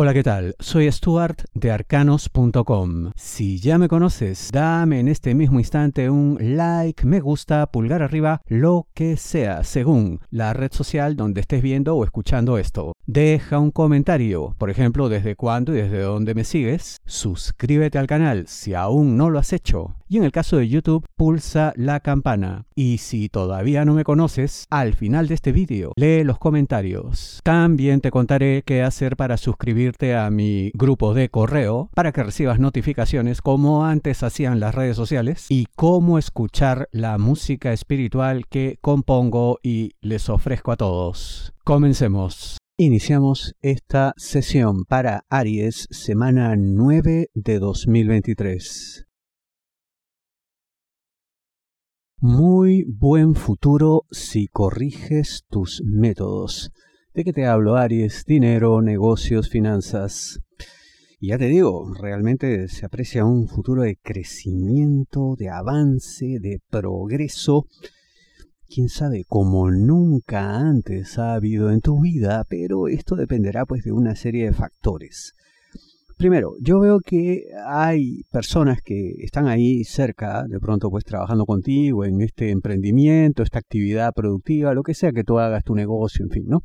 Hola, ¿qué tal? Soy Stuart de arcanos.com. Si ya me conoces, dame en este mismo instante un like, me gusta, pulgar arriba, lo que sea, según la red social donde estés viendo o escuchando esto. Deja un comentario, por ejemplo, desde cuándo y desde dónde me sigues. Suscríbete al canal si aún no lo has hecho. Y en el caso de YouTube, pulsa la campana. Y si todavía no me conoces, al final de este vídeo, lee los comentarios. También te contaré qué hacer para suscribirte a mi grupo de correo para que recibas notificaciones como antes hacían las redes sociales y cómo escuchar la música espiritual que compongo y les ofrezco a todos. Comencemos. Iniciamos esta sesión para Aries, semana 9 de 2023. Muy buen futuro si corriges tus métodos. ¿De qué te hablo, Aries? Dinero, negocios, finanzas. Y ya te digo, realmente se aprecia un futuro de crecimiento, de avance, de progreso. Quién sabe, como nunca antes ha habido en tu vida, pero esto dependerá pues de una serie de factores. Primero, yo veo que hay personas que están ahí cerca, de pronto pues trabajando contigo en este emprendimiento, esta actividad productiva, lo que sea que tú hagas tu negocio, en fin, ¿no?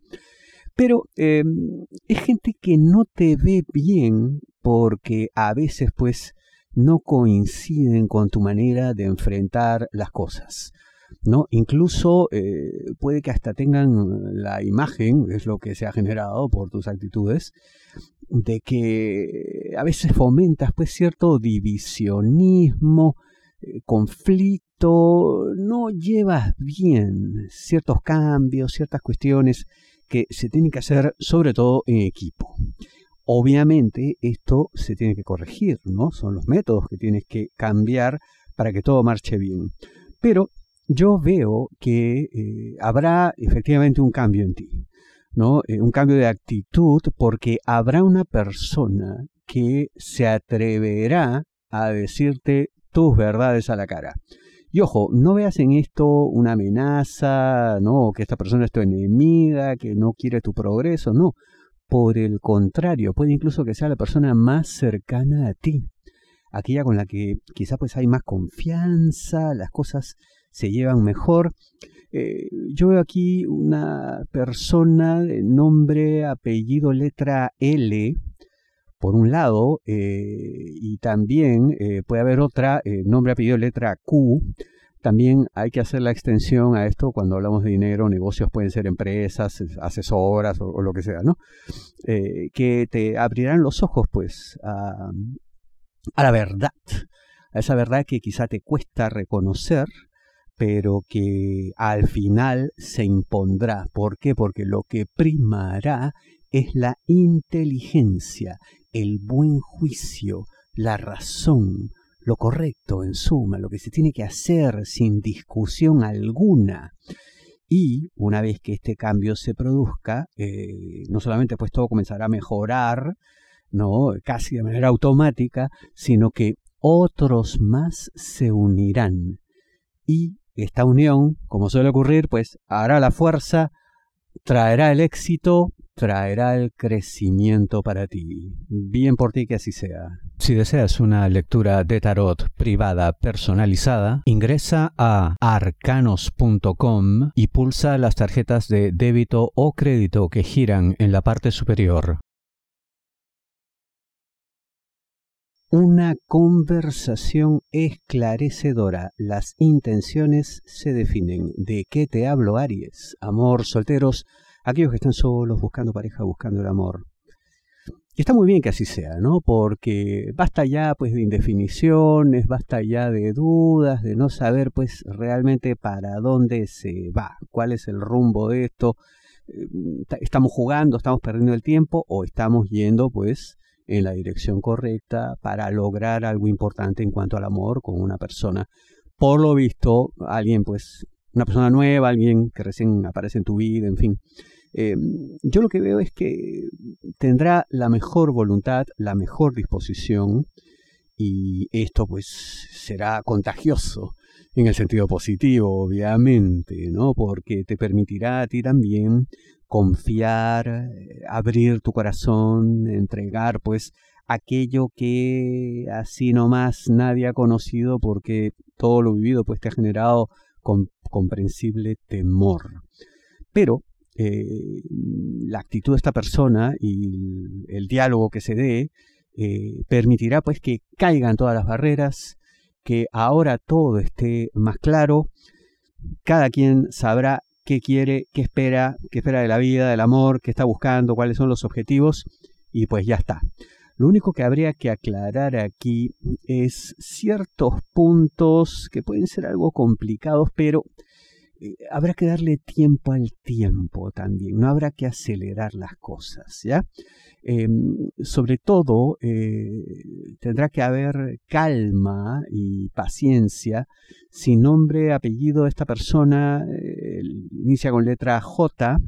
Pero em, es gente que no te ve bien porque a veces pues no coinciden con tu manera de enfrentar las cosas. ¿no? Incluso eh, puede que hasta tengan la imagen, es lo que se ha generado por tus actitudes, de que a veces fomentas pues cierto divisionismo, eh, conflicto, no llevas bien ciertos cambios, ciertas cuestiones que se tiene que hacer sobre todo en equipo. Obviamente esto se tiene que corregir, ¿no? Son los métodos que tienes que cambiar para que todo marche bien. Pero yo veo que eh, habrá efectivamente un cambio en ti, ¿no? Eh, un cambio de actitud porque habrá una persona que se atreverá a decirte tus verdades a la cara. Y ojo, no veas en esto una amenaza, no, que esta persona es tu enemiga, que no quiere tu progreso, no. Por el contrario, puede incluso que sea la persona más cercana a ti, aquella con la que quizá pues hay más confianza, las cosas se llevan mejor. Eh, yo veo aquí una persona de nombre, apellido, letra L, por un lado, eh, y también eh, puede haber otra, eh, nombre, apellido, letra Q. También hay que hacer la extensión a esto cuando hablamos de dinero, negocios pueden ser empresas, asesoras o, lo que sea, ¿no? que te abrirán los ojos, pues, a, a la verdad, a esa verdad que quizá te cuesta reconocer, pero que al final se impondrá. ¿Por qué? Porque lo que primará es la inteligencia, el buen juicio, la razón, lo correcto en suma, lo que se tiene que hacer sin discusión alguna. Y una vez que este cambio se produzca, eh, no solamente pues todo comenzará a mejorar, no casi de manera automática, sino que otros más se unirán. Y esta unión, como suele ocurrir, pues hará la fuerza, traerá el éxito traerá el crecimiento para ti. Bien por ti que así sea. Si deseas una lectura de tarot privada personalizada, ingresa a arcanos.com y pulsa las tarjetas de débito o crédito que giran en la parte superior. Una conversación esclarecedora. Las intenciones se definen. ¿De qué te hablo, Aries? Amor, solteros aquellos que están solos, buscando pareja, buscando el amor. Y está muy bien que así sea, ¿no? Porque basta ya pues de indefiniciones, basta ya de dudas, de no saber pues realmente para dónde se va, cuál es el rumbo de esto. Eh, estamos jugando, estamos perdiendo el tiempo o estamos yendo pues en la dirección correcta para lograr algo importante en cuanto al amor con una persona. Por lo visto, alguien pues, una persona nueva, alguien que recién aparece en tu vida, en fin. Eh, yo lo que veo es que tendrá la mejor voluntad, la mejor disposición y esto pues será contagioso en el sentido positivo, obviamente, ¿no? Porque te permitirá a ti también confiar, abrir tu corazón, entregar pues aquello que así nomás nadie ha conocido porque todo lo vivido pues te ha generado comprensible temor. Pero eh, la actitud de esta persona y el, diálogo que se dé eh, permitirá pues que caigan todas las barreras, que ahora todo esté más claro, cada quien sabrá qué quiere, qué espera, qué espera de la vida, del amor, qué está buscando, cuáles son los objetivos y pues ya está. Lo único que habría que aclarar aquí es ciertos puntos que pueden ser algo complicados, pero eh, habrá que darle tiempo al tiempo también, no habrá que acelerar las cosas, ¿ya? Em, sobre todo, eh, tendrá que haber calma y paciencia. Si nombre, apellido de esta persona eh, inicia con letra J,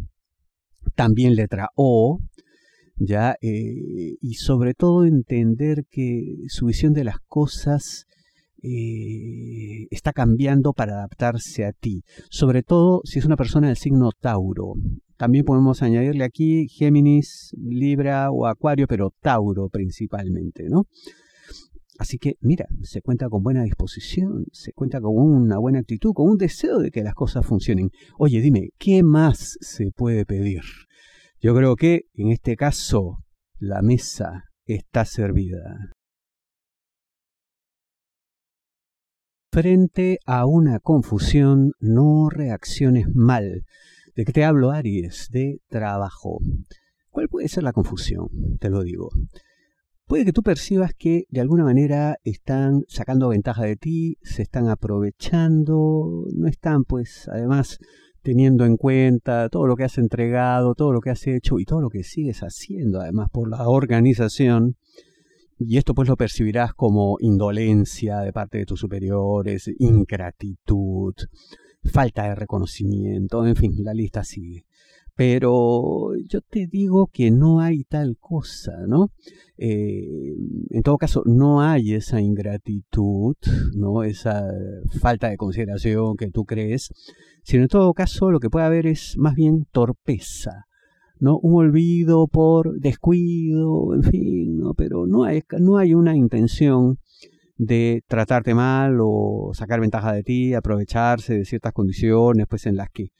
también letra O, ¿ya? Eh, y sobre todo entender que su visión de las cosas eh, está cambiando para adaptarse a ti, sobre todo si es una persona del signo Tauro. También podemos añadirle aquí Géminis, Libra o Acuario, pero Tauro principalmente, ¿no? Así que, mira, se cuenta con buena disposición, se cuenta con una buena actitud, con un deseo de que las cosas funcionen. Oye, dime, ¿qué más se puede pedir? Yo creo que en este caso la mesa está servida. Frente a una confusión, no reacciones mal. ¿De qué te hablo, Aries? De trabajo. ¿Cuál puede ser la confusión? Te lo digo. Puede que tú percibas que de alguna manera están sacando ventaja de ti, se están aprovechando, no están pues además teniendo en cuenta todo lo que has entregado, todo lo que has hecho y todo lo que sigues haciendo además por la organización. Y esto pues lo percibirás como indolencia de parte de tus superiores, ingratitud, falta de reconocimiento, en fin, la lista sigue. Pero yo te digo que no hay tal cosa, ¿no? Eh, en todo caso, no hay esa ingratitud, ¿no? Esa falta de consideración que tú crees, sino en todo caso lo que puede haber es más bien torpeza, ¿no? Un olvido por descuido, en fin, ¿no? Pero no hay, no hay una intención de tratarte mal o sacar ventaja de ti, aprovecharse de ciertas condiciones pues en las que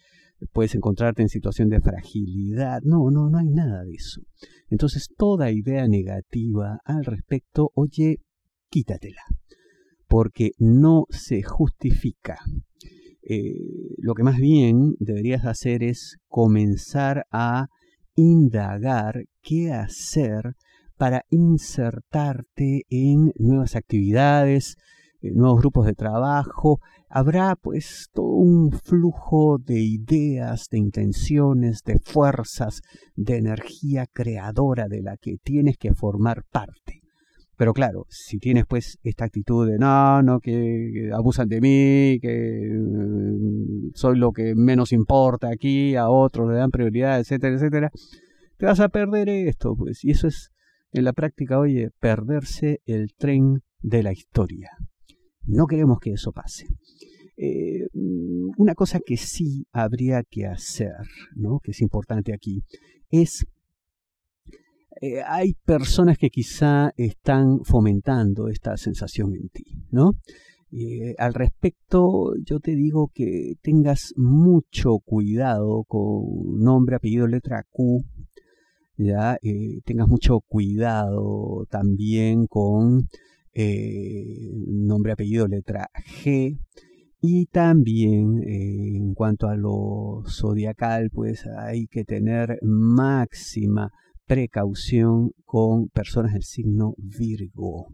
puedes encontrarte en situación de fragilidad. No, no, no hay nada de eso. Entonces toda idea negativa al respecto, oye, quítatela, porque no se justifica. Eh, lo que más bien deberías hacer es comenzar a indagar qué hacer para insertarte en nuevas actividades, nuevos grupos de trabajo. Habrá pues todo un flujo de ideas, de intenciones, de fuerzas, de energía creadora de la que tienes que formar parte. Pero claro, si tienes pues esta actitud de no, no, que, abusan de mí, que mm, soy lo que menos importa aquí, a otros le dan prioridad, etcétera, etcétera, te vas a perder esto, pues. Y eso es, en la práctica, oye, perderse el tren de la historia. No queremos que eso pase. Eh, mm, una cosa que sí habría que hacer, ¿no? que es importante aquí, es eh, hay personas que quizá están fomentando esta sensación en ti, ¿no? Eh, al respecto, yo te digo que tengas mucho cuidado con nombre, apellido, letra Q, ya tengas mucho cuidado también con nombre, apellido, letra G, y también en cuanto a lo zodiacal, pues hay que tener máxima precaución con personas del signo Virgo,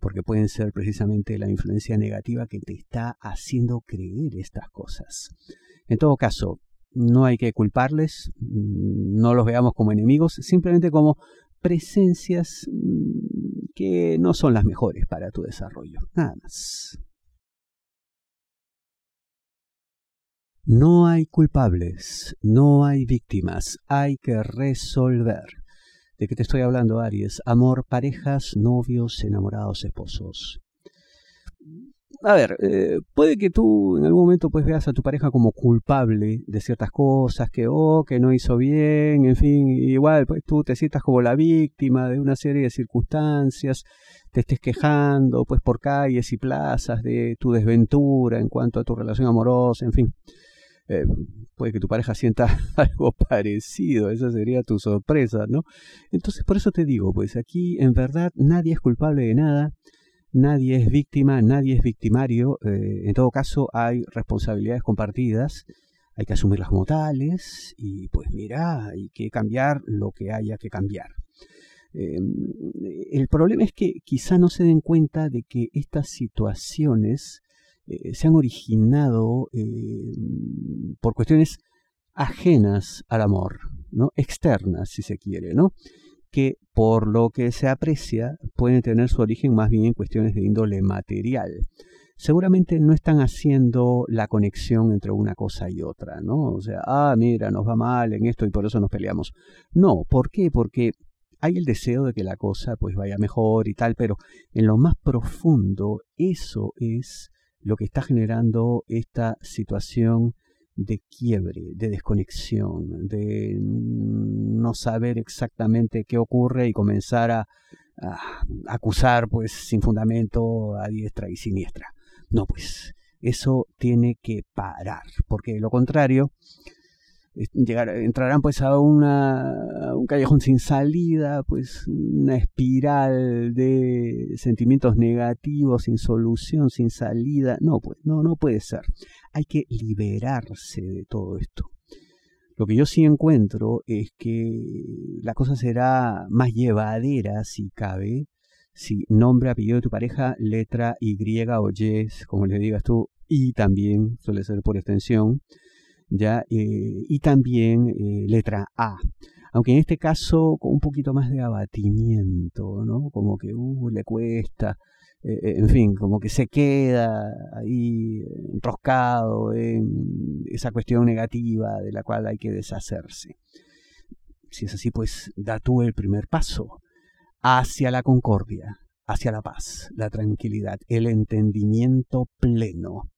porque pueden ser precisamente la influencia negativa que te está haciendo creer estas cosas. En todo caso, no hay que culparles, mm, no los veamos como enemigos, simplemente como presencias mm, que no son las mejores para tu desarrollo. Nada más. No hay culpables, no hay víctimas, hay que resolver. ¿De qué te estoy hablando, Aries? Amor, parejas, novios, enamorados, esposos. A ver, eh, puede que tú en algún momento pues veas a tu pareja como culpable de ciertas cosas, que oh, que no hizo bien, en fin, igual pues tú te sientas como la víctima de una serie de circunstancias, te estés quejando pues por calles y plazas de tu desventura en cuanto a tu relación amorosa, en fin. Eh, puede que tu pareja sienta algo parecido, esa sería tu sorpresa, ¿no? Entonces, por eso te digo, pues aquí en verdad nadie es culpable de nada, nadie es víctima, nadie es victimario, eh, en todo caso hay responsabilidades compartidas, hay que asumirlas como tales y pues mira, hay que cambiar lo que haya que cambiar. Em, el problema es que quizá no se den cuenta de que estas situaciones eh, se han originado eh, por cuestiones ajenas al amor, ¿no? externas si se quiere, ¿no? Que por lo que se aprecia pueden tener su origen más bien en cuestiones de índole material. Seguramente no están haciendo la conexión entre una cosa y otra, ¿no? O sea, ah, mira, nos va mal en esto y por eso nos peleamos. No, ¿por qué? Porque hay el deseo de que la cosa pues vaya mejor y tal, pero en lo más profundo eso es lo que está generando esta situación de quiebre, de desconexión, de no saber exactamente qué ocurre y comenzar a, acusar pues sin fundamento a diestra y siniestra. No, pues eso tiene que parar, porque de lo contrario llegar, entrarán pues a, una, un callejón sin salida, pues una espiral de sentimientos negativos, sin solución, sin salida. No, pues no, no puede ser. Hay que liberarse de todo esto. Lo que yo sí encuentro es que la cosa será más llevadera si cabe, si nombre, apellido de tu pareja, letra Y o Y, como le digas tú, y también suele ser por extensión, ¿ya? Eh, y también eh, letra A. Aunque en este caso con un poquito más de abatimiento, ¿no? Como que uh, le cuesta, eh, en fin, como que se queda ahí enroscado en esa cuestión negativa de la cual hay que deshacerse. Si es así, pues da tú el primer paso hacia la concordia, hacia la paz, la tranquilidad, el entendimiento pleno.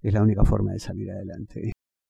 Es la única forma de salir adelante.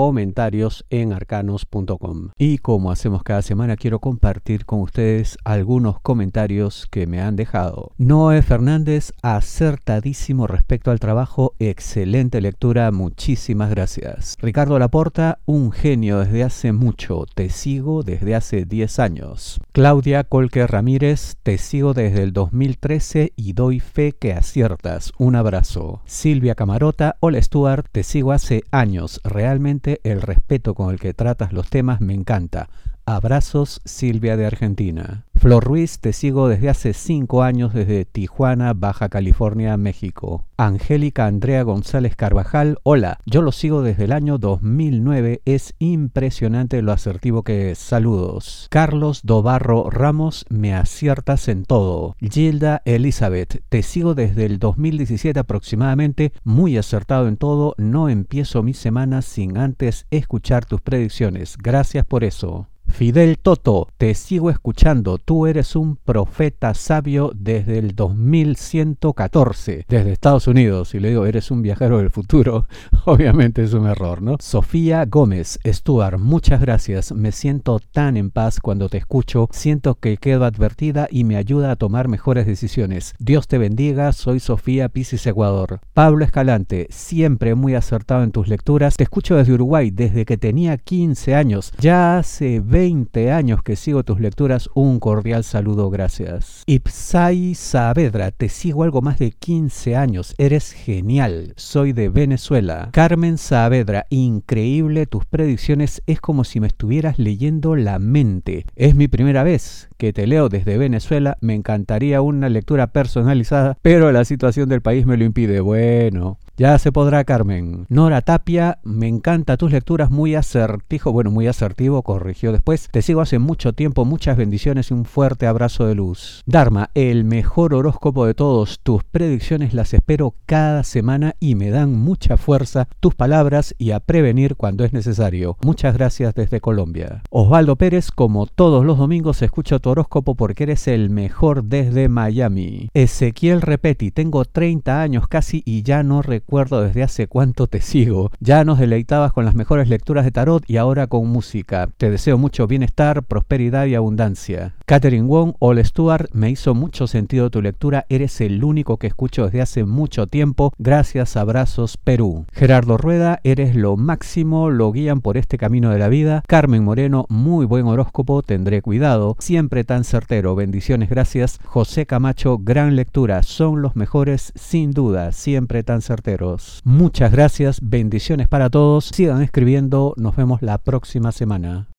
comentarios en arcanos.com. Y como hacemos cada semana, quiero compartir con ustedes algunos comentarios que me han dejado. Noé Fernández, acertadísimo respecto al trabajo, excelente lectura, muchísimas gracias. Ricardo Laporta, un genio desde hace mucho, te sigo desde hace 10 años. Claudia Colque Ramírez, te sigo desde el 2013 y doy fe que aciertas. Un abrazo. Silvia Camarota, hola Stuart, te sigo hace años, realmente el respeto con el que tratas los temas me encanta. Abrazos, Silvia de Argentina. Flor Ruiz, te sigo desde hace cinco años desde Tijuana, Baja California, México. Angélica Andrea González Carvajal, hola, yo lo sigo desde el año 2009, es impresionante lo asertivo que es. Saludos. Carlos Dobarro Ramos, me aciertas en todo. Gilda Elizabeth, te sigo desde el 2017 aproximadamente, muy acertado en todo, no empiezo mi semana sin antes escuchar tus predicciones. Gracias por eso. Fidel Toto, te sigo escuchando. Tú eres un profeta sabio desde el 2114, desde Estados Unidos. Y le digo, eres un viajero del futuro. Obviamente es un error, ¿no? Sofía Gómez, Stuart, muchas gracias. Me siento tan en paz cuando te escucho. Siento que quedo advertida y me ayuda a tomar mejores decisiones. Dios te bendiga. Soy Sofía Pisis Ecuador. Pablo Escalante, siempre muy acertado en tus lecturas. Te escucho desde Uruguay desde que tenía 15 años. Ya hace 20 años que sigo tus lecturas, un cordial saludo, gracias. Ipsai Saavedra, te sigo algo más de 15 años, eres genial, soy de Venezuela. Carmen Saavedra, increíble tus predicciones, es como si me estuvieras leyendo la mente. Es mi primera vez que te leo desde Venezuela. Me encantaría una lectura personalizada, pero la situación del país me lo impide. Bueno, ya se podrá, Carmen. Nora Tapia, me encanta tus lecturas, muy asertivo, bueno, muy asertivo, corrigió después. Te sigo hace mucho tiempo, muchas bendiciones y un fuerte abrazo de luz. Dharma, el mejor horóscopo de todos. Tus predicciones las espero cada semana y me dan mucha fuerza tus palabras y a prevenir cuando es necesario. Muchas gracias desde Colombia. Osvaldo Pérez, como todos los domingos, escucho tu horóscopo porque eres el mejor desde Miami. Ezequiel Repeti, tengo 30 años casi y ya no recuerdo desde hace cuánto te sigo. Ya nos deleitabas con las mejores lecturas de tarot y ahora con música. Te deseo mucho bienestar, prosperidad y abundancia. Catherine Wong, All Stuart, me hizo mucho sentido tu lectura. Eres el único que escucho desde hace mucho tiempo. Gracias, abrazos, Perú. Gerardo Rueda, eres lo máximo, lo guían por este camino de la vida. Carmen Moreno, muy buen horóscopo, tendré cuidado. Siempre tan certero, bendiciones, gracias. José Camacho, gran lectura, son los mejores, sin duda, siempre tan certero. Muchas gracias, bendiciones para todos. Sigan escribiendo, nos vemos la próxima semana.